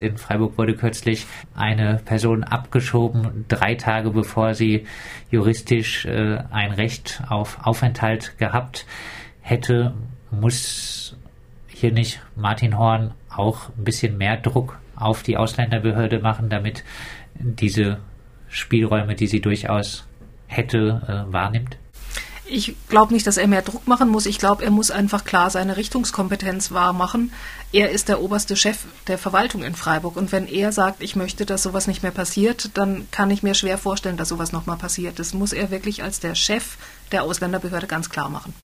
In Freiburg wurde kürzlich eine Person abgeschoben, drei Tage bevor sie juristisch äh, ein Recht auf Aufenthalt gehabt hätte. Muss hier nicht Martin Horn auch ein bisschen mehr Druck auf die Ausländerbehörde machen, damit diese Spielräume, die sie durchaus hätte, äh, wahrnimmt? Ich glaube nicht, dass er mehr Druck machen muss. Ich glaube, er muss einfach klar seine Richtungskompetenz wahrmachen. Er ist der oberste Chef der Verwaltung in Freiburg. Und wenn er sagt, ich möchte, dass sowas nicht mehr passiert, dann kann ich mir schwer vorstellen, dass sowas nochmal passiert. Das muss er wirklich als der Chef der Ausländerbehörde ganz klar machen.